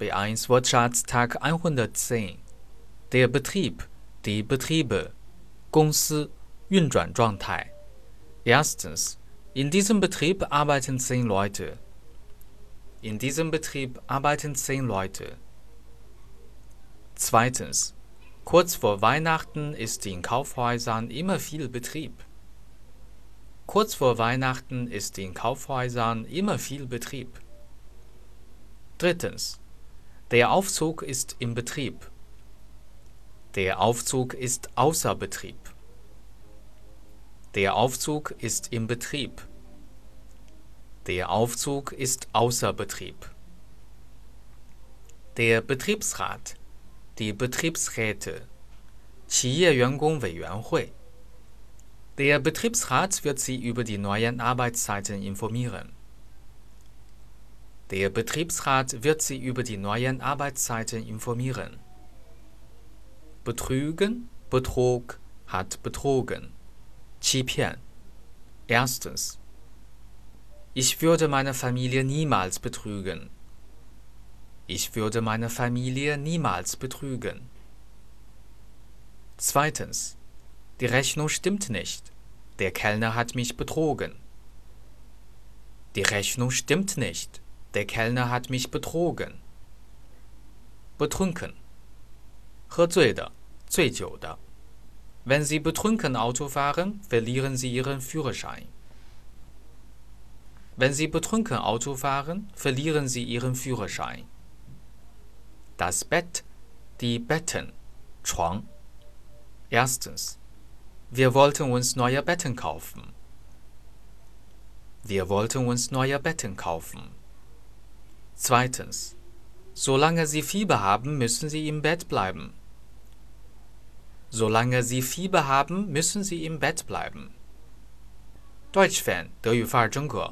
B1 Wirtschaftstag 110. Der Betrieb, die Betriebe, 公司, Yunjuanzhuangtai. Erstens, in diesem Betrieb arbeiten zehn Leute. In diesem Betrieb arbeiten zehn Leute. Zweitens, kurz vor Weihnachten ist in Kaufhäusern immer viel Betrieb. Kurz vor Weihnachten ist in Kaufhäusern immer viel Betrieb. Drittens, Der Aufzug ist im Betrieb. Der Aufzug ist außer Betrieb. Der Aufzug ist im Betrieb. Der Aufzug ist außer Betrieb. Der Betriebsrat, die Betriebsräte, 企业员工委员会. Der Betriebsrat wird Sie über die neuen Arbeitszeiten informieren. Der Betriebsrat wird Sie über die neuen Arbeitszeiten informieren. Betrügen, Betrug, hat betrogen. 欺骗. Erstens. Ich würde meine Familie niemals betrügen. Ich würde meine Familie niemals betrügen. Zweitens. Die Rechnung stimmt nicht. Der Kellner hat mich betrogen. Die Rechnung stimmt nicht. Der Kellner hat mich betrogen. Betrunken. 喝醉的，醉酒的。wenn Sie betrunken Auto fahren, verlieren Sie Ihren Führerschein. Wenn Sie betrunken Auto fahren, verlieren Sie Ihren Führerschein. Das Bett, die Betten, 床. Erstens. Wir wollten uns neue Betten kaufen. Wir wollten uns neue Betten kaufen. Zweitens. Solange Sie Fieber haben, müssen Sie im Bett bleiben. Solange Sie Fieber haben, müssen Sie im Bett bleiben. Deutsch-Fan 德语范儿真格